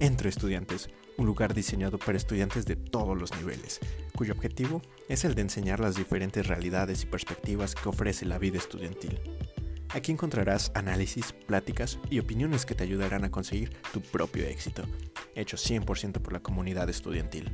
Entre Estudiantes, un lugar diseñado para estudiantes de todos los niveles, cuyo objetivo es el de enseñar las diferentes realidades y perspectivas que ofrece la vida estudiantil. Aquí encontrarás análisis, pláticas y opiniones que te ayudarán a conseguir tu propio éxito, hecho 100% por la comunidad estudiantil.